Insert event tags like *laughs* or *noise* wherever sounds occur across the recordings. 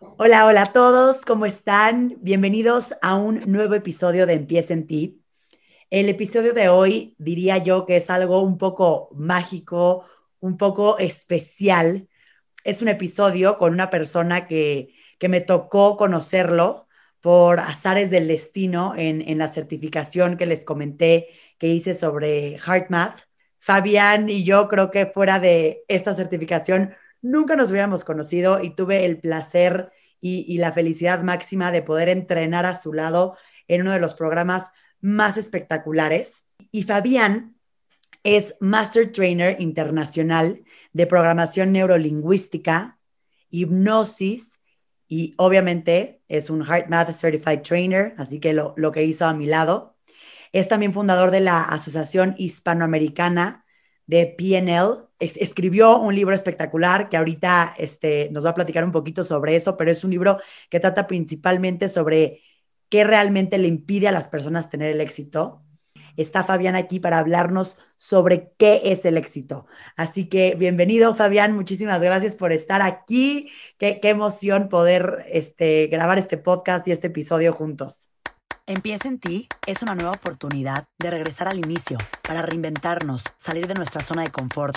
Hola, hola a todos, ¿cómo están? Bienvenidos a un nuevo episodio de Empieza en ti. El episodio de hoy diría yo que es algo un poco mágico, un poco especial. Es un episodio con una persona que, que me tocó conocerlo por azares del destino en, en la certificación que les comenté que hice sobre Heart Math. Fabián y yo creo que fuera de esta certificación nunca nos hubiéramos conocido y tuve el placer y, la felicidad máxima de poder entrenar a su lado en uno de los programas más espectaculares. Y Fabián es Master Trainer Internacional de Programación Neurolingüística, Hipnosis y obviamente es un Heart Math Certified Trainer, así que lo, lo que hizo a mi lado. Es también fundador de la Asociación Hispanoamericana de PNL. escribió un libro espectacular que ahorita este, nos va a platicar un poquito sobre eso, pero es un libro que trata principalmente sobre qué realmente le impide a las personas tener el éxito. Está Fabián aquí para hablarnos sobre qué es el éxito. Así que bienvenido, Fabián. Muchísimas gracias por estar aquí. Qué, qué emoción poder este, grabar este podcast y este episodio juntos. Empieza en ti es una nueva oportunidad de regresar al inicio para reinventarnos, salir de nuestra zona de confort,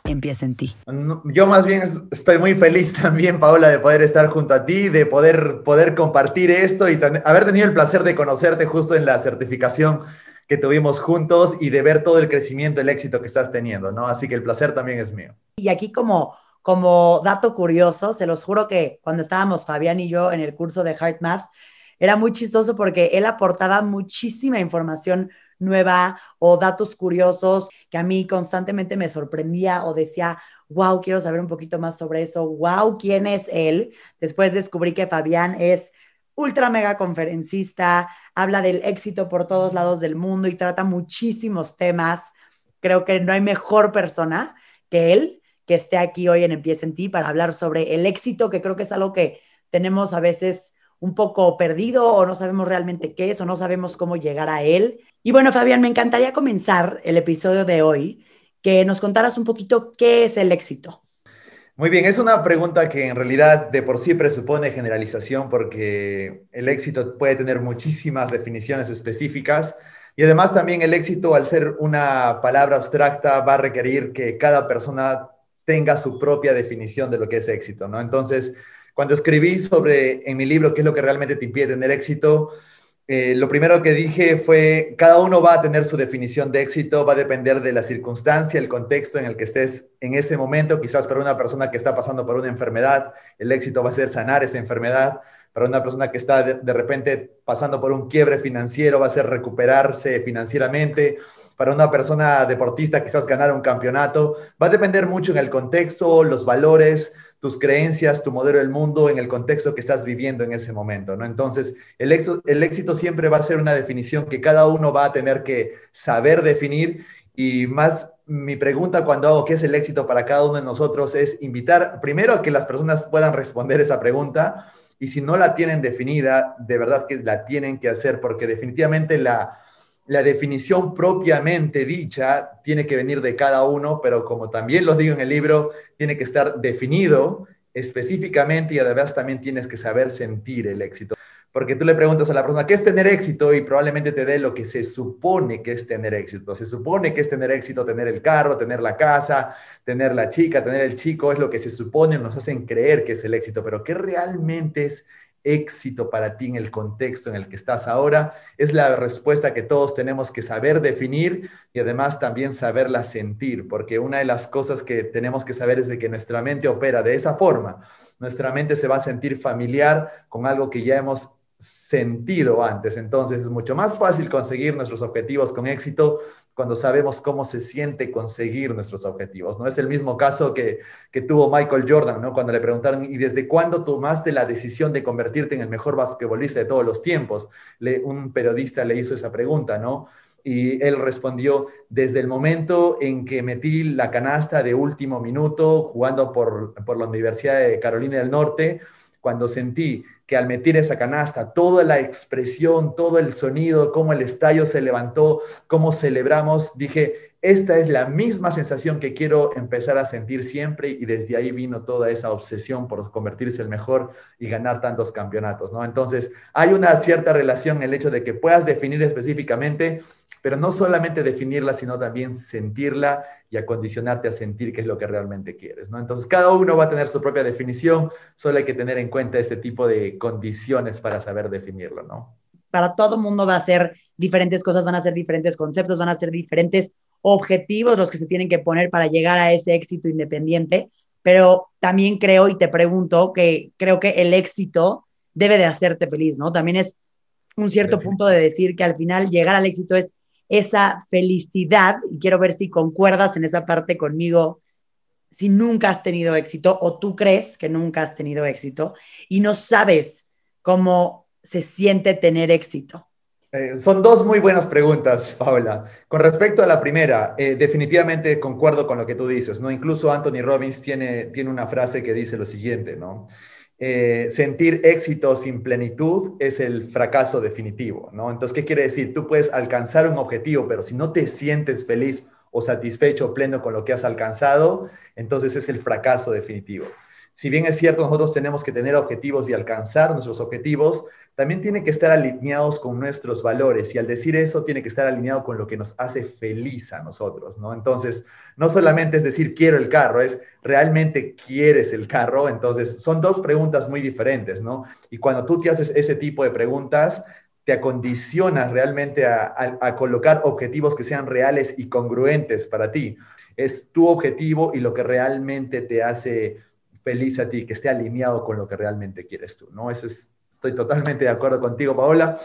empieza en ti. Yo más bien estoy muy feliz *laughs* también, Paola, de poder estar junto a ti, de poder, poder compartir esto y haber tenido el placer de conocerte justo en la certificación que tuvimos juntos y de ver todo el crecimiento, el éxito que estás teniendo, ¿no? Así que el placer también es mío. Y aquí como, como dato curioso, se los juro que cuando estábamos Fabián y yo en el curso de Heart Math, era muy chistoso porque él aportaba muchísima información nueva o datos curiosos que a mí constantemente me sorprendía o decía, wow, quiero saber un poquito más sobre eso, wow, ¿quién es él? Después descubrí que Fabián es ultra mega conferencista, habla del éxito por todos lados del mundo y trata muchísimos temas. Creo que no hay mejor persona que él que esté aquí hoy en Empieza en Ti para hablar sobre el éxito, que creo que es algo que tenemos a veces un poco perdido o no sabemos realmente qué es o no sabemos cómo llegar a él. Y bueno, Fabián, me encantaría comenzar el episodio de hoy, que nos contaras un poquito qué es el éxito. Muy bien, es una pregunta que en realidad de por sí presupone generalización porque el éxito puede tener muchísimas definiciones específicas y además también el éxito al ser una palabra abstracta va a requerir que cada persona tenga su propia definición de lo que es éxito, ¿no? Entonces, cuando escribí sobre en mi libro qué es lo que realmente te impide tener éxito, eh, lo primero que dije fue, cada uno va a tener su definición de éxito, va a depender de la circunstancia, el contexto en el que estés en ese momento. Quizás para una persona que está pasando por una enfermedad, el éxito va a ser sanar esa enfermedad. Para una persona que está de, de repente pasando por un quiebre financiero, va a ser recuperarse financieramente para una persona deportista quizás ganar un campeonato. Va a depender mucho en el contexto, los valores, tus creencias, tu modelo del mundo en el contexto que estás viviendo en ese momento, ¿no? Entonces, el éxito, el éxito siempre va a ser una definición que cada uno va a tener que saber definir. Y más mi pregunta cuando hago qué es el éxito para cada uno de nosotros es invitar primero a que las personas puedan responder esa pregunta. Y si no la tienen definida, de verdad que la tienen que hacer porque definitivamente la, la definición propiamente dicha tiene que venir de cada uno, pero como también lo digo en el libro, tiene que estar definido específicamente y además también tienes que saber sentir el éxito. Porque tú le preguntas a la persona, ¿qué es tener éxito? Y probablemente te dé lo que se supone que es tener éxito. Se supone que es tener éxito, tener el carro, tener la casa, tener la chica, tener el chico, es lo que se supone, nos hacen creer que es el éxito, pero ¿qué realmente es éxito para ti en el contexto en el que estás ahora? Es la respuesta que todos tenemos que saber definir y además también saberla sentir, porque una de las cosas que tenemos que saber es de que nuestra mente opera de esa forma. Nuestra mente se va a sentir familiar con algo que ya hemos sentido antes. Entonces es mucho más fácil conseguir nuestros objetivos con éxito cuando sabemos cómo se siente conseguir nuestros objetivos. No es el mismo caso que, que tuvo Michael Jordan, ¿no? Cuando le preguntaron, ¿y desde cuándo tomaste la decisión de convertirte en el mejor basquetbolista de todos los tiempos? Un periodista le hizo esa pregunta, ¿no? Y él respondió, desde el momento en que metí la canasta de último minuto jugando por, por la Universidad de Carolina del Norte, cuando sentí que al meter esa canasta, toda la expresión, todo el sonido, cómo el estadio se levantó, cómo celebramos, dije, esta es la misma sensación que quiero empezar a sentir siempre y desde ahí vino toda esa obsesión por convertirse el mejor y ganar tantos campeonatos, ¿no? Entonces, hay una cierta relación el hecho de que puedas definir específicamente, pero no solamente definirla, sino también sentirla y acondicionarte a sentir qué es lo que realmente quieres, ¿no? Entonces, cada uno va a tener su propia definición, solo hay que tener en cuenta este tipo de condiciones para saber definirlo, ¿no? Para todo mundo va a ser diferentes cosas, van a ser diferentes conceptos, van a ser diferentes objetivos los que se tienen que poner para llegar a ese éxito independiente, pero también creo y te pregunto que creo que el éxito debe de hacerte feliz, ¿no? También es un cierto punto de decir que al final llegar al éxito es esa felicidad y quiero ver si concuerdas en esa parte conmigo si nunca has tenido éxito o tú crees que nunca has tenido éxito y no sabes cómo se siente tener éxito. Eh, son dos muy buenas preguntas, Paula. Con respecto a la primera, eh, definitivamente concuerdo con lo que tú dices, ¿no? Incluso Anthony Robbins tiene, tiene una frase que dice lo siguiente, ¿no? Eh, sentir éxito sin plenitud es el fracaso definitivo, ¿no? Entonces, ¿qué quiere decir? Tú puedes alcanzar un objetivo, pero si no te sientes feliz o satisfecho pleno con lo que has alcanzado, entonces es el fracaso definitivo. Si bien es cierto, nosotros tenemos que tener objetivos y alcanzar nuestros objetivos, también tiene que estar alineados con nuestros valores y al decir eso tiene que estar alineado con lo que nos hace feliz a nosotros, ¿no? Entonces, no solamente es decir quiero el carro, es realmente quieres el carro, entonces son dos preguntas muy diferentes, ¿no? Y cuando tú te haces ese tipo de preguntas, te acondicionas realmente a, a colocar objetivos que sean reales y congruentes para ti. Es tu objetivo y lo que realmente te hace feliz a ti, que esté alineado con lo que realmente quieres tú, ¿no? Eso es Estoy totalmente de acuerdo contigo, Paola.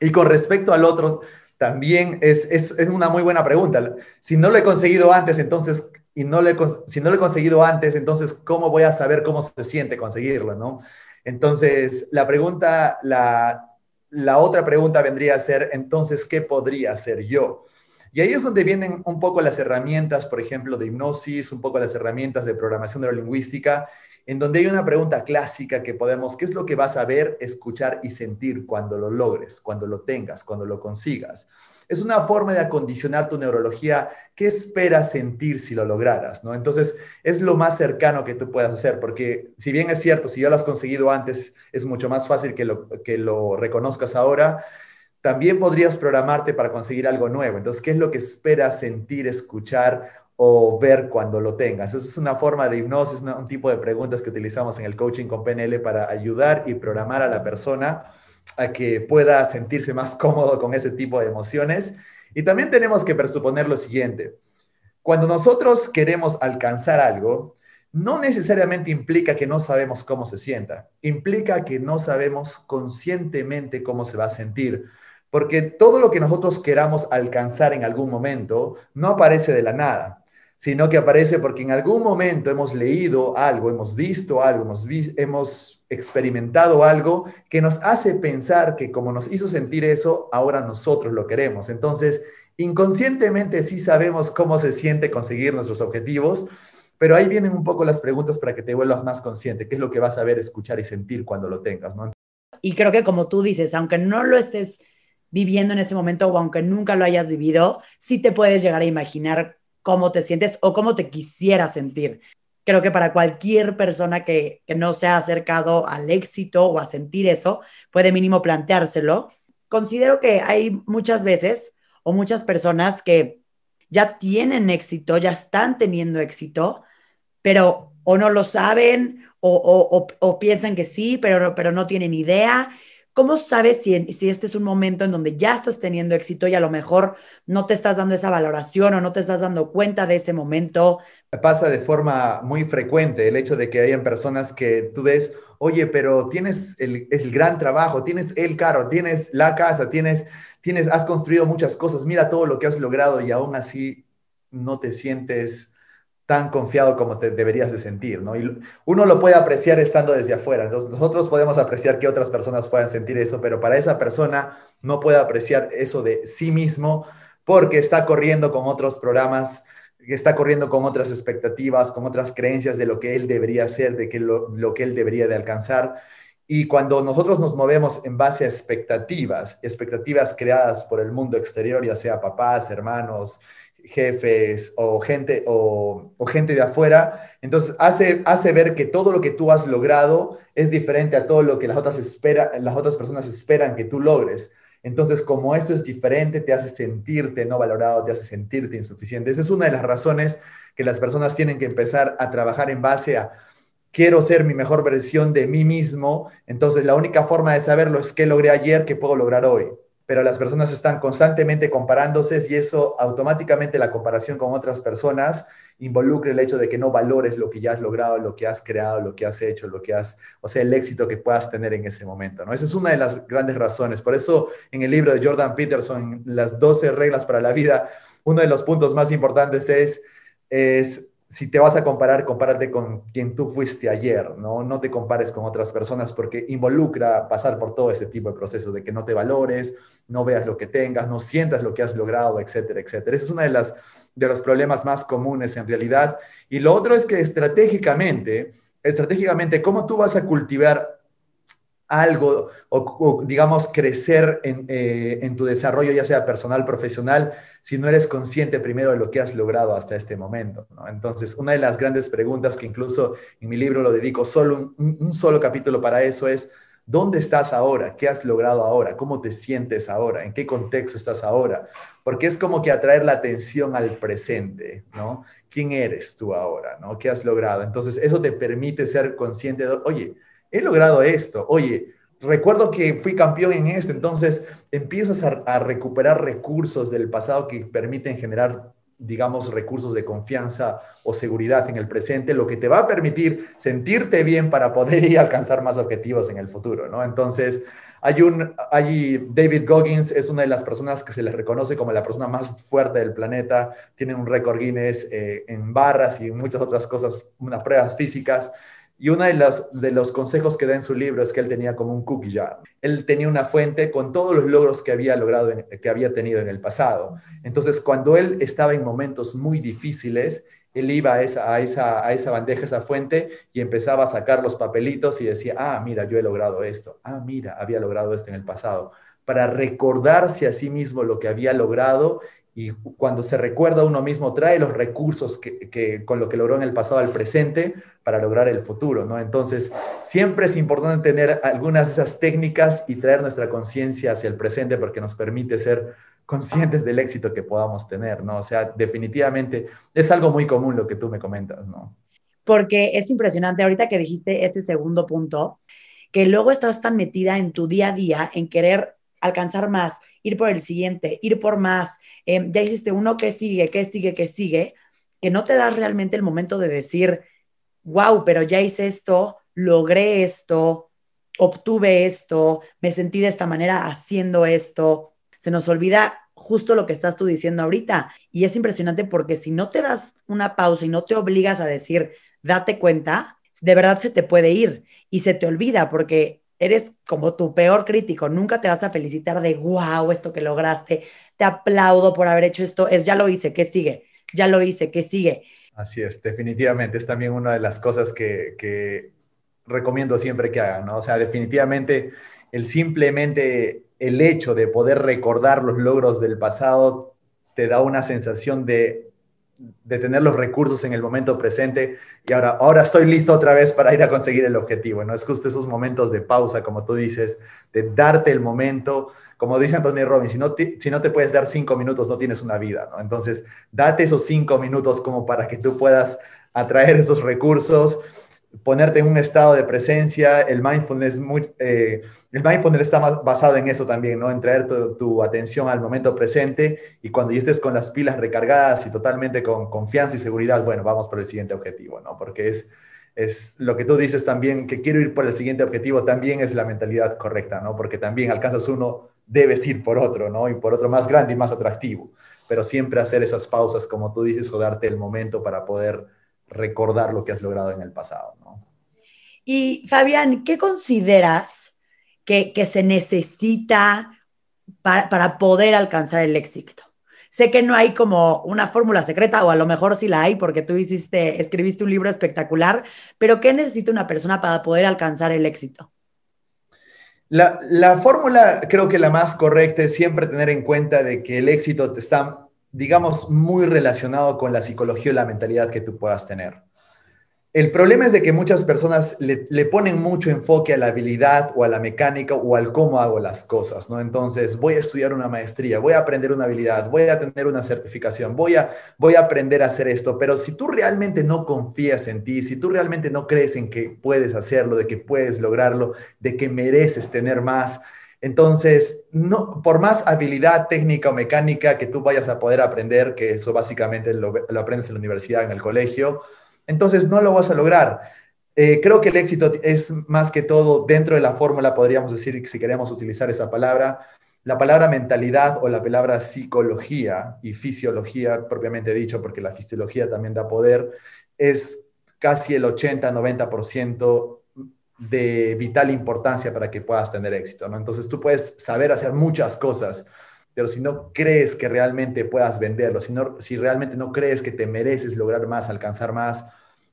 Y con respecto al otro, también es, es, es, una muy buena pregunta. Si no lo he conseguido antes, entonces, y no le, si no lo he conseguido antes, entonces, ¿cómo voy a saber cómo se siente conseguirlo, no? Entonces, la pregunta, la, la otra pregunta vendría a ser, entonces, ¿qué podría hacer yo? Y ahí es donde vienen un poco las herramientas, por ejemplo, de hipnosis, un poco las herramientas de programación neurolingüística, en donde hay una pregunta clásica que podemos, ¿qué es lo que vas a ver, escuchar y sentir cuando lo logres, cuando lo tengas, cuando lo consigas? Es una forma de acondicionar tu neurología. ¿Qué esperas sentir si lo lograras? ¿no? Entonces, es lo más cercano que tú puedas hacer, porque si bien es cierto, si ya lo has conseguido antes, es mucho más fácil que lo, que lo reconozcas ahora, también podrías programarte para conseguir algo nuevo. Entonces, ¿qué es lo que esperas sentir, escuchar o ver cuando lo tengas. Esa es una forma de hipnosis, un tipo de preguntas que utilizamos en el coaching con PNL para ayudar y programar a la persona a que pueda sentirse más *laughs* cómodo con ese tipo de emociones. Y también tenemos que presuponer lo siguiente. Cuando nosotros queremos alcanzar algo, no necesariamente implica que no sabemos cómo se sienta, implica que no sabemos conscientemente cómo se va a sentir. Porque todo lo que nosotros queramos alcanzar en algún momento no aparece de la nada sino que aparece porque en algún momento hemos leído algo, hemos visto algo, hemos, experimentado algo que nos hace pensar que como nos hizo sentir eso, ahora nosotros lo queremos. Entonces, inconscientemente sí sabemos cómo se siente conseguir nuestros objetivos, pero ahí vienen un poco las preguntas para que te vuelvas más consciente, qué es lo que vas a ver, escuchar y sentir cuando lo tengas, ¿no? Y creo que como tú dices, aunque no lo estés viviendo en este momento o aunque nunca lo hayas vivido, sí te puedes llegar a imaginar cómo te sientes o cómo te quisieras sentir. Creo que para cualquier persona que, que no se ha acercado al éxito o a sentir eso, puede mínimo planteárselo. Considero que hay muchas veces o muchas personas que ya tienen éxito, ya están teniendo éxito, pero o no lo saben o, o, o, piensan que sí, pero, pero no tienen idea ¿Cómo sabes si, este es un momento en donde ya estás teniendo éxito y a lo mejor no te estás dando esa valoración o no te estás dando cuenta de ese momento? Pasa de forma muy frecuente el hecho de que hayan personas que tú ves, oye, pero tienes el, el gran trabajo, tienes el carro, tienes la casa, tienes, tienes, has construido muchas cosas, mira todo lo que has logrado y aún así no te sientes tan confiado como te deberías de sentir, ¿no? Y uno lo puede apreciar estando desde afuera. nosotros podemos apreciar que otras personas puedan sentir eso, pero para esa persona no puede apreciar eso de sí mismo porque está corriendo con otros programas, está corriendo con otras expectativas, con otras creencias de lo que él debería hacer, de que lo, lo que él debería de alcanzar. Y cuando nosotros nos movemos en base a expectativas, expectativas creadas por el mundo exterior, ya sea papás, hermanos, jefes o gente, o, gente de afuera, entonces hace, hace ver que todo lo que tú has logrado es diferente a todo lo que las otras, espera, las otras personas esperan que tú logres. Entonces, como esto es diferente, te hace sentirte no valorado, te hace sentirte insuficiente. Esa es una de las razones que las personas tienen que empezar a trabajar en base a quiero ser mi mejor versión de mí mismo. Entonces, la única forma de saberlo es qué logré ayer, qué puedo lograr hoy pero las personas están constantemente comparándose y eso automáticamente la comparación con otras personas involucra el hecho de que no valores lo que ya has logrado, lo que has creado, lo que has hecho, lo que has, o sea, el éxito que puedas tener en ese momento, ¿no? Esa es una de las grandes razones. Por eso en el libro de Jordan Peterson, Las 12 reglas para la vida, uno de los puntos más importantes es, es si te vas a comparar, compárate con quien tú fuiste ayer, ¿no? No te compares con otras personas porque involucra pasar por todo ese tipo de procesos de que no te valores, no veas lo que tengas, no sientas lo que has logrado, etcétera, etcétera. Ese es uno de, las, de los problemas más comunes en realidad. Y lo otro es que estratégicamente, estratégicamente, ¿cómo tú vas a cultivar algo o, digamos, crecer eh, en, tu desarrollo, ya sea personal, profesional, si no eres consciente primero de lo que has logrado hasta este momento. Entonces, una de las grandes preguntas que incluso en mi libro lo dedico solo un, solo capítulo para eso es, ¿dónde estás ahora? ¿Qué has logrado ahora? ¿Cómo te sientes ahora? ¿En qué contexto estás ahora? Porque es como que atraer la atención al presente, ¿no? ¿Quién eres tú ahora? ¿no? ¿Qué has logrado? Entonces, eso te permite ser consciente de, oye, he logrado esto, oye, recuerdo que fui campeón en esto, entonces empiezas a, recuperar recursos del pasado que permiten generar digamos, recursos de confianza o seguridad en el presente, lo que te va a permitir sentirte bien para poder *laughs* alcanzar más objetivos en el futuro, ¿no? Entonces, hay un, hay David Goggins es una de las personas que se les reconoce como la persona más fuerte del planeta, tiene un récord Guinness eh, en barras y en muchas otras cosas, unas pruebas físicas, y uno de los, de los consejos que da en su libro es que él tenía como un cookie jar. Él tenía una fuente con todos los logros que había logrado, que había tenido en el pasado. Entonces, cuando él estaba en momentos muy difíciles, él iba a esa, a esa, a esa bandeja, esa fuente, y empezaba a sacar los papelitos y decía, ah, mira, yo he logrado esto. Ah, mira, había logrado esto en el pasado. Para recordarse a sí mismo lo que había logrado y cuando se recuerda a uno mismo, trae los recursos que, con lo que logró en el pasado al presente para lograr el futuro, ¿no? Entonces, siempre es importante tener algunas de esas técnicas y traer nuestra conciencia hacia el presente porque nos permite ser conscientes del éxito que podamos tener, ¿no? O sea, definitivamente es algo muy común lo que tú me comentas, ¿no? Porque es impresionante ahorita que dijiste ese segundo punto, que luego estás tan metida en tu día a día en querer alcanzar más, ir por el siguiente, ir por más, em, ya hiciste uno, que sigue? ¿Qué sigue? ¿Qué sigue? Que no te das realmente el momento de decir, wow, pero ya hice esto, logré esto, obtuve esto, me sentí de esta manera haciendo esto. Se nos olvida justo lo que estás tú diciendo ahorita. Y es impresionante porque si no te das una pausa y no te obligas a decir, date cuenta, de verdad se te puede ir y se te olvida porque eres como tu peor crítico, nunca te vas a felicitar de, wow, esto que lograste, te aplaudo por haber hecho esto, es, ya lo hice, ¿qué sigue? Ya lo hice, ¿qué sigue? Así es, definitivamente, es también una de las cosas que, recomiendo siempre que hagan, ¿no? O sea, definitivamente el simplemente el hecho de poder recordar los logros del pasado te da una sensación de de tener los recursos en el momento presente y ahora, ahora estoy listo otra vez para ir a conseguir el objetivo, ¿no? Es justo esos momentos de pausa, como tú dices, de darte el momento, como dice Antonio Robbins, si no, te, si no te puedes dar cinco minutos, no tienes una vida, ¿no? Entonces, date esos cinco minutos como para que tú puedas atraer esos recursos, ponerte en un estado de presencia, el mindfulness, muy, eh, el mindfulness está basado en eso también, ¿no? En traer tu, atención al momento presente y cuando ya estés con las pilas recargadas y totalmente con confianza y seguridad, bueno, vamos por el siguiente objetivo, ¿no? Porque es, es lo que tú dices también, que quiero ir por el siguiente objetivo, también es la mentalidad correcta, ¿no? Porque también alcanzas uno, debes ir por otro, ¿no? Y por otro más grande y más atractivo, pero siempre hacer esas pausas, como tú dices, o darte el momento para poder recordar lo que has logrado en el pasado. ¿no? Y Fabián, ¿qué consideras que, se necesita para, poder alcanzar el éxito? Sé que no hay como una fórmula secreta, o a lo mejor sí la hay, porque tú hiciste, escribiste un libro espectacular, pero ¿qué necesita una persona para poder alcanzar el éxito? La, la fórmula creo que la más correcta es siempre tener en cuenta de que el éxito está, digamos, muy relacionado con la psicología y la mentalidad que tú puedas tener. El problema es de que muchas personas le, ponen mucho enfoque a la habilidad o a la mecánica o al cómo hago las cosas, ¿no? Entonces, voy a estudiar una maestría, voy a aprender una habilidad, voy a tener una certificación, voy a, voy a aprender a hacer esto, pero si tú realmente no confías en ti, si tú realmente no crees en que puedes hacerlo, de que puedes lograrlo, de que mereces tener más, entonces, no, por más habilidad técnica o mecánica que tú vayas a poder aprender, que eso básicamente lo, aprendes en la universidad, en el colegio, entonces no lo vas a lograr. Eh, creo que el éxito es más que todo dentro de la fórmula, podríamos decir, si queremos utilizar esa palabra, la palabra mentalidad o la palabra psicología y fisiología, propiamente dicho, porque la fisiología también da poder, es casi el 80-90% de vital importancia para que puedas tener éxito. ¿no? Entonces tú puedes saber hacer muchas cosas, pero si no crees que realmente puedas venderlo, si, si realmente no crees que te mereces lograr más, alcanzar más,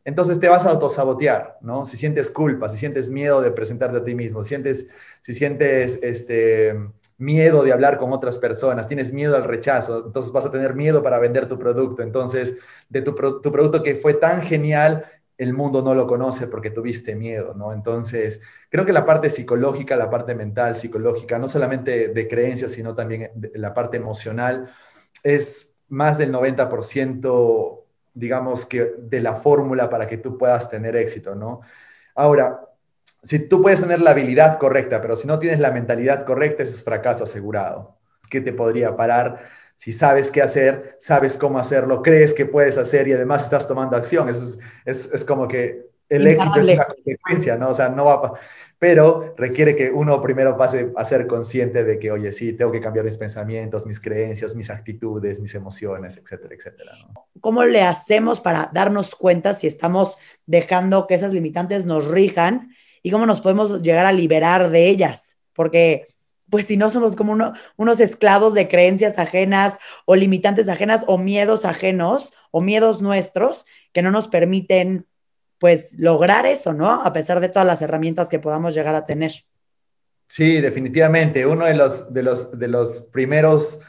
entonces te vas a autosabotear, ¿no? Si sientes culpa, si sientes miedo de presentarte a ti mismo, si sientes, si sientes este, miedo de hablar con otras personas, tienes miedo al rechazo, entonces vas a tener miedo para vender tu producto. Entonces, de tu producto que fue tan genial, el mundo no lo conoce porque tuviste miedo, ¿no? Entonces, creo que la parte psicológica, la parte mental, psicológica, no solamente de creencias, sino también la parte emocional, es más del 90% digamos que de la fórmula para que tú puedas tener éxito, ¿no? Ahora, si tú puedes tener la habilidad correcta, pero si no tienes la mentalidad correcta, eso es fracaso asegurado. ¿Qué te podría parar? Si sabes qué hacer, sabes cómo hacerlo, crees que puedes hacer y además estás tomando acción. es, es, es como que el éxito es una consecuencia, ¿no? O sea, no va pero requiere que uno primero pase a ser consciente de que, oye, sí, tengo que cambiar mis pensamientos, mis creencias, mis actitudes, mis emociones, etcétera, etcétera. ¿Cómo le hacemos para darnos cuenta si estamos dejando que esas limitantes nos rijan y cómo nos podemos llegar a liberar de ellas? Porque pues si no somos como unos esclavos de creencias ajenas o limitantes ajenas o miedos ajenos o miedos nuestros que no nos permiten pues lograr eso, ¿no? A pesar de todas las herramientas que podamos llegar a tener. Sí, definitivamente. Uno de los, de los, de los primeros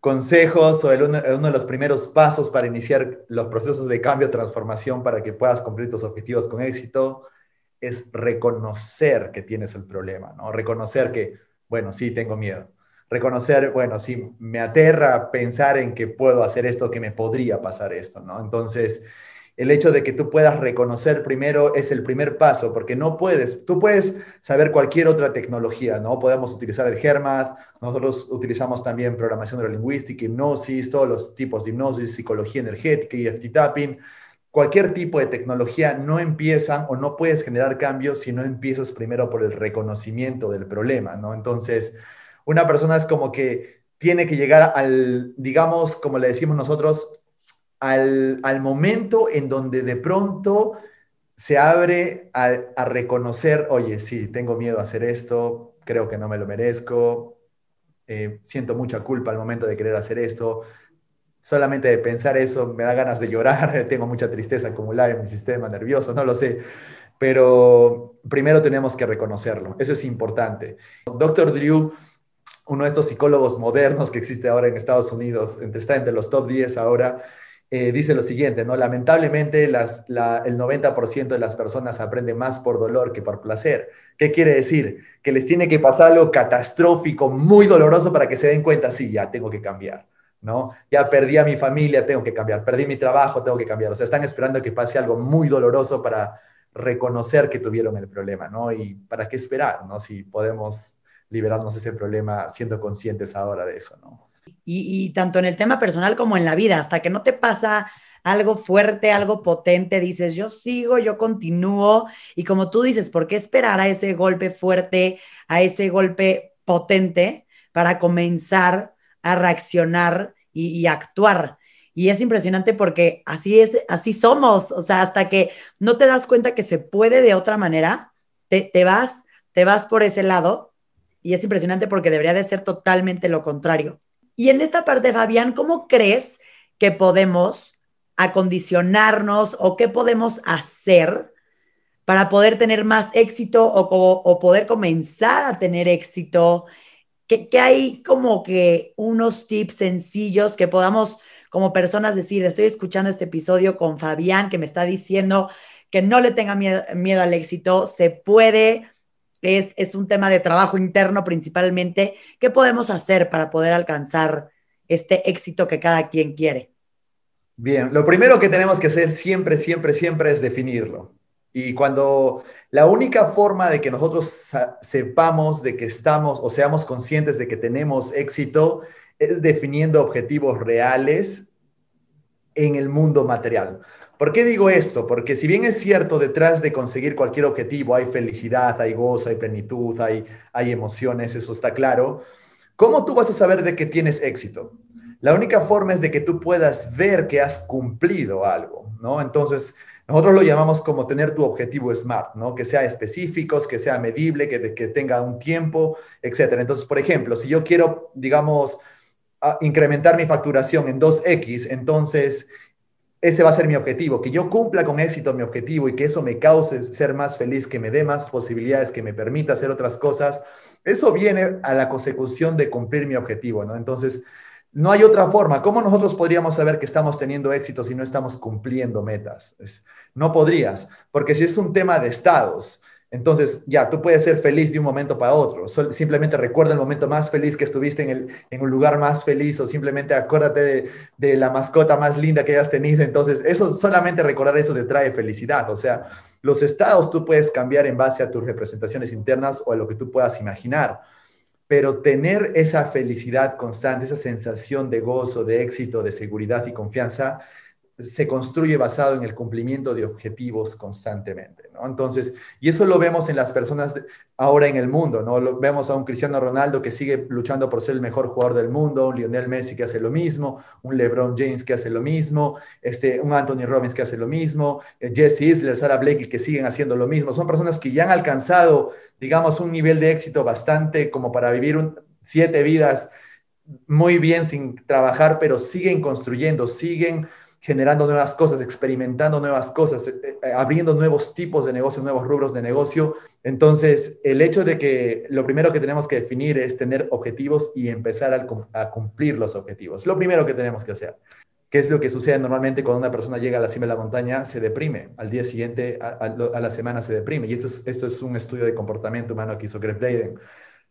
consejos o uno, de los primeros pasos para iniciar los procesos de cambio, transformación, para que puedas cumplir tus objetivos con éxito, es reconocer que tienes el problema, ¿no? Reconocer que, bueno, sí, tengo miedo. Reconocer, bueno, sí, me aterra pensar en que puedo hacer esto, que me podría pasar esto, ¿no? Entonces, el hecho de que tú puedas reconocer primero es el primer paso, porque no puedes, tú puedes saber cualquier otra tecnología, ¿no? Podemos utilizar el GERMAT, nosotros utilizamos también programación neurolingüística, hipnosis, todos los tipos de hipnosis, psicología energética y tapping. Cualquier tipo de tecnología no empiezan o no puedes generar cambios si no empiezas primero por el reconocimiento del problema, ¿no? Entonces, una persona es como que tiene que llegar al, digamos, como le decimos nosotros, al, momento en donde de pronto se abre a, reconocer, oye, sí, tengo miedo a hacer esto, creo que no me lo merezco, eh, siento mucha culpa al momento de querer hacer esto, solamente de pensar eso me da ganas de llorar, *laughs* tengo mucha tristeza acumulada en mi sistema nervioso, no lo sé, pero primero tenemos que reconocerlo, eso es importante. Doctor Drew, uno de estos psicólogos modernos que existe ahora en Estados Unidos, está entre los top 10 ahora, eh, dice lo siguiente, ¿no? Lamentablemente el 90% de las personas aprenden más por dolor que por placer. ¿Qué quiere decir? Que les tiene que pasar algo catastrófico, muy doloroso para que se den cuenta, sí, ya tengo que cambiar, ¿no? Ya perdí a mi familia, tengo que cambiar, perdí mi trabajo, tengo que cambiar. O sea, están esperando que pase algo muy doloroso para reconocer que tuvieron el problema, ¿no? Y para qué esperar, ¿no? Si podemos liberarnos de ese problema siendo conscientes ahora de eso, ¿no? y, tanto en el tema personal como en la vida, hasta que no te pasa algo fuerte, algo potente, dices, yo sigo, yo continúo, y como tú dices, ¿por qué esperar a ese golpe fuerte, a ese golpe potente para comenzar a reaccionar y, actuar? Y es impresionante porque así es, así somos, o sea, hasta que no te das cuenta que se puede de otra manera, te, te vas, te vas por ese lado y es impresionante porque debería de ser totalmente lo contrario. Y en esta parte, Fabián, ¿cómo crees que podemos acondicionarnos o qué podemos hacer para poder tener más éxito o, poder comenzar a tener éxito? ¿Qué hay como que unos tips sencillos que podamos como personas decir, estoy escuchando este episodio con Fabián que me está diciendo que no le tenga miedo, miedo al éxito, se puede, es, es un tema de trabajo interno principalmente. ¿Qué podemos hacer para poder alcanzar este éxito que cada quien quiere? Bien, lo primero que tenemos que hacer siempre, siempre, siempre es definirlo. Y cuando la única forma de que nosotros sepamos de que estamos o seamos conscientes de que tenemos éxito es definiendo objetivos reales en el mundo material. ¿Por qué digo esto? Porque si bien es cierto, detrás de conseguir cualquier objetivo hay felicidad, hay gozo, hay plenitud, hay, hay emociones, eso está claro. ¿Cómo tú vas a saber de que tienes éxito? La única forma es de que tú puedas ver que has cumplido algo, ¿no? Entonces, nosotros lo llamamos como tener tu objetivo SMART, ¿no? Que sea específico, que sea medible, que, que tenga un tiempo, etc. Entonces, por ejemplo, si yo quiero, digamos, incrementar mi facturación en 2X, entonces ese va a ser mi objetivo, que yo cumpla con éxito mi objetivo y que eso me cause ser más feliz, que me dé más posibilidades, que me permita hacer otras cosas. Eso viene a la consecución de cumplir mi objetivo, ¿no? Entonces, no hay otra forma. ¿Cómo nosotros podríamos saber que estamos teniendo éxito si no estamos cumpliendo metas? no podrías, porque si es un tema de estados, entonces, ya, tú puedes ser feliz de un momento para otro. simplemente recuerda el momento más feliz que estuviste en, el, en un lugar más feliz o simplemente acuérdate de, de, la mascota más linda que hayas tenido. Entonces, eso solamente recordar eso te trae felicidad. O sea, los estados tú puedes cambiar en base a tus representaciones internas o a lo que tú puedas imaginar. Pero tener esa felicidad constante, esa sensación de gozo, de éxito, de seguridad y confianza, se construye basado en el cumplimiento de objetivos constantemente, ¿no? Entonces, y eso lo vemos en las personas ahora en el mundo, ¿no? Lo, vemos a un Cristiano Ronaldo que sigue luchando por ser el mejor jugador del mundo, un Lionel Messi que hace lo mismo, un LeBron James que hace lo mismo, este, un Anthony Robbins que hace lo mismo, eh, Jesse Isler, Sarah Blakey que siguen haciendo lo mismo. Son personas que ya han alcanzado, digamos, un nivel de éxito bastante como para vivir siete vidas muy bien sin trabajar, pero siguen construyendo, siguen generando nuevas cosas, experimentando nuevas cosas, eh, eh, abriendo nuevos tipos de negocio, nuevos rubros de negocio. Entonces, el hecho de que lo primero que tenemos que definir es tener objetivos y empezar a, cumplir los objetivos. Lo primero que tenemos que hacer. ¿Qué es lo que sucede normalmente cuando una persona llega a la cima de la montaña? Se deprime. Al día siguiente, a, la semana se deprime. Y esto es, esto es un estudio de comportamiento humano que hizo Greg Braden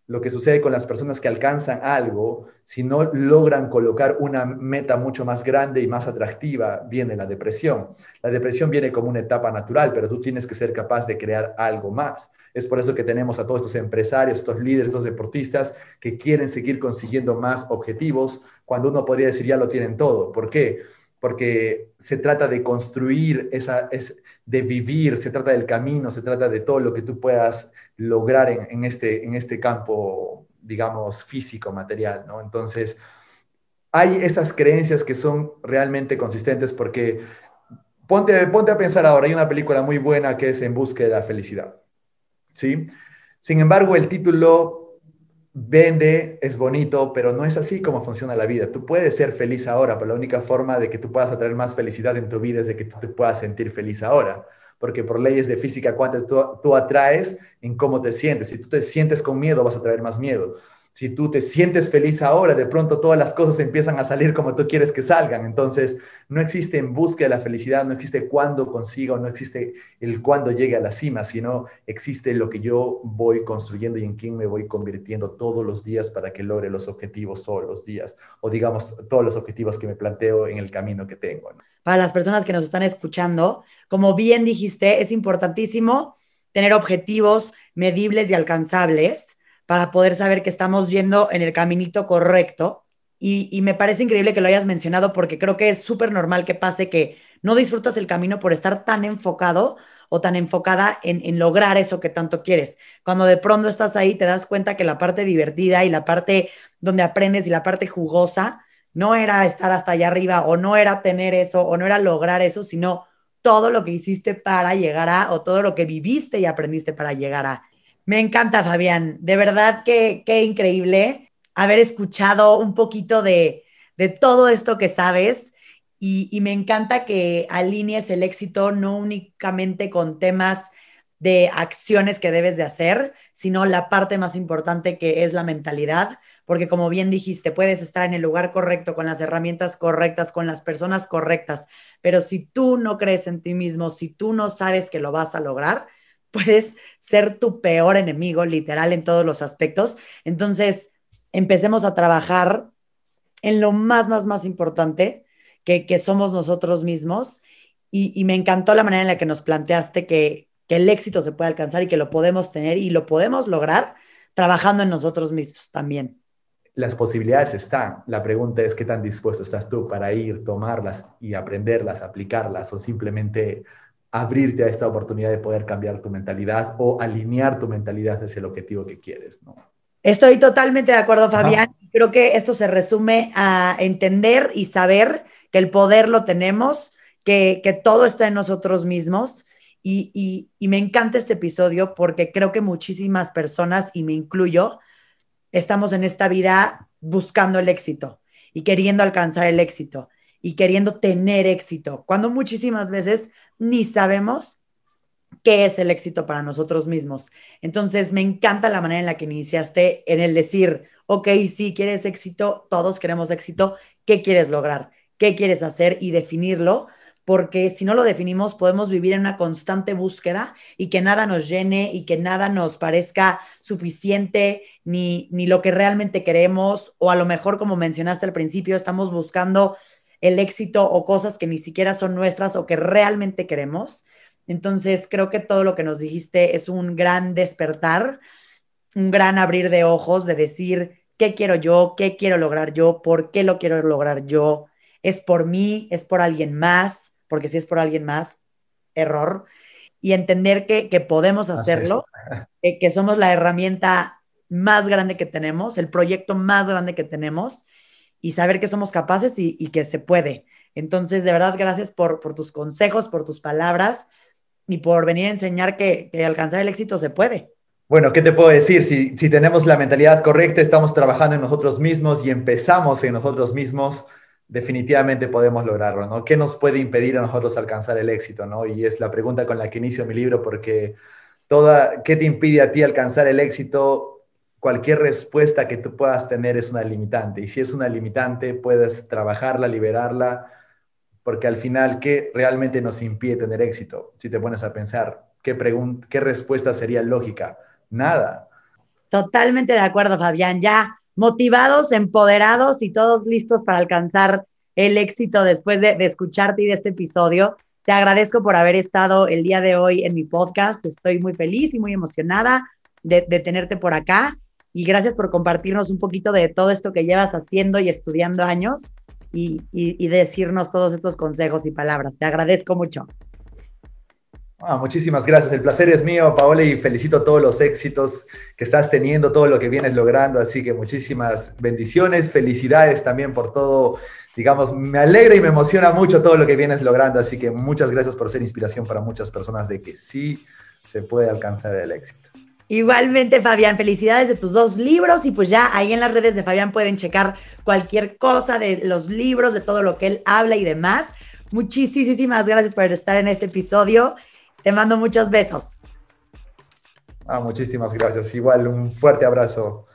lo que sucede con las personas que alcanzan algo, si no logran colocar una meta mucho más grande y más atractiva, viene la depresión. La depresión viene como una etapa natural, pero tú tienes que ser capaz de crear algo más. Es por eso que tenemos a todos estos empresarios, estos líderes, estos deportistas que quieren seguir consiguiendo más objetivos cuando uno podría decir ya lo tienen todo. ¿Por qué? Porque se trata de construir esa, es, de vivir, se trata del camino, se trata de todo lo que tú puedas lograr en, este, en este campo, digamos, físico, material, ¿no? Entonces, hay esas creencias que son realmente consistentes porque ponte, ponte a pensar ahora, hay una película muy buena que es En busca de la felicidad, ¿sí? Sin embargo, el título vende, es bonito, pero no es así como funciona la vida. Tú puedes ser feliz ahora, pero la única forma de que tú puedas atraer más felicidad en tu vida es de que tú te puedas sentir feliz ahora porque por leyes de física cuántica tú, tú, atraes en cómo te sientes. Si tú te sientes con miedo, vas a traer más miedo. Si tú te sientes feliz ahora, de pronto todas las cosas empiezan a salir como tú quieres que salgan. Entonces, no existe en búsqueda de la felicidad, no existe cuándo consiga o no existe el cuándo llegue a la cima, sino existe lo que yo voy construyendo y en quién me voy convirtiendo todos los días para que logre los objetivos todos los días, o digamos, todos los objetivos que me planteo en el camino que tengo. Para las personas que nos están escuchando, como bien dijiste, es importantísimo tener objetivos medibles y alcanzables para poder saber que estamos yendo en el caminito correcto. Y, me parece increíble que lo hayas mencionado porque creo que es súper normal que pase que no disfrutas el camino por estar tan enfocado o tan enfocada en, en, lograr eso que tanto quieres. Cuando de pronto estás ahí, te das cuenta que la parte divertida y la parte donde aprendes y la parte jugosa no era estar hasta allá arriba o no era tener eso o no era lograr eso, sino todo lo que hiciste para llegar a o todo lo que viviste y aprendiste para llegar a. Me encanta, Fabián. De verdad que qué increíble haber escuchado un poquito de, de todo esto que sabes y, y, me encanta que alinees el éxito no únicamente con temas de acciones que debes de hacer, sino la parte más importante que es la mentalidad, porque como bien dijiste, puedes estar en el lugar correcto, con las herramientas correctas, con las personas correctas, pero si tú no crees en ti mismo, si tú no sabes que lo vas a lograr, puedes ser tu peor enemigo, literal, en todos los aspectos. Entonces, empecemos a trabajar en lo más, más, más importante, que, que somos nosotros mismos. Y, y, me encantó la manera en la que nos planteaste que, que el éxito se puede alcanzar y que lo podemos tener y lo podemos lograr trabajando en nosotros mismos también las posibilidades están. La pregunta es qué tan dispuesto estás tú para ir, tomarlas y aprenderlas, aplicarlas o simplemente abrirte a esta oportunidad de poder cambiar tu mentalidad o alinear tu mentalidad hacia el objetivo que quieres, ¿no? Estoy totalmente de acuerdo, Fabián. Creo que esto se resume a entender y saber que el poder lo tenemos, que, que todo está en nosotros mismos. Y, y, y me encanta este episodio porque creo que muchísimas personas, y me incluyo, estamos en esta vida buscando el éxito y queriendo alcanzar el éxito y queriendo tener éxito, cuando muchísimas veces ni sabemos qué es el éxito para nosotros mismos. Entonces, me encanta la manera en la que iniciaste en el decir, ok, si quieres éxito, todos queremos éxito, ¿qué quieres lograr? ¿Qué quieres hacer? Y definirlo porque si no lo definimos podemos vivir en una constante búsqueda y que nada nos llene y que nada nos parezca suficiente ni, ni lo que realmente queremos o a lo mejor como mencionaste al principio estamos buscando el éxito o cosas que ni siquiera son nuestras o que realmente queremos. Entonces creo que todo lo que nos dijiste es un gran despertar, un gran abrir de ojos de decir qué quiero yo, qué quiero lograr yo, por qué lo quiero lograr yo, es por mí, es por alguien más porque si es por alguien más, error, y entender que, que podemos hacerlo, que, que somos la herramienta más grande que tenemos, el proyecto más grande que tenemos, y saber que somos capaces y, que se puede. Entonces, de verdad, gracias por, tus consejos, por tus palabras y por venir a enseñar que, alcanzar el éxito se puede. Bueno, ¿qué te puedo decir? Si, si tenemos la mentalidad correcta, estamos trabajando en nosotros mismos y empezamos en nosotros mismos, definitivamente podemos lograrlo, ¿no? ¿Qué nos puede impedir a nosotros alcanzar el éxito, ¿no? Y es la pregunta con la que inicio mi libro porque toda, ¿qué te impide a ti alcanzar el éxito? Cualquier respuesta que tú puedas tener es una limitante y si es una limitante puedes trabajarla, liberarla, porque al final, ¿qué realmente nos impide tener éxito? Si te pones a pensar, ¿qué, qué respuesta sería lógica? Nada. Totalmente de acuerdo, Fabián. Ya motivados, empoderados y todos listos para alcanzar el éxito después de, escucharte y de este episodio. Te agradezco por haber estado el día de hoy en mi podcast. Estoy muy feliz y muy emocionada de tenerte por acá. Y gracias por compartirnos un poquito de todo esto que llevas haciendo y estudiando años y, y, y decirnos todos estos consejos y palabras. Te agradezco mucho. Ah, muchísimas gracias. El placer es mío, Paola, y felicito todos los éxitos que estás teniendo, todo lo que vienes logrando. Así que muchísimas bendiciones, felicidades también por todo. Digamos, me alegra y me emociona mucho todo lo que vienes logrando. Así que muchas gracias por ser inspiración para muchas personas de que sí se puede alcanzar el éxito. Igualmente, Fabián, felicidades de tus dos libros y pues ya ahí en las redes de Fabián pueden checar cualquier cosa de los libros, de todo lo que él habla y demás. Muchísimas gracias por estar en este episodio te mando muchos besos. Ah, muchísimas gracias. Igual, un fuerte abrazo.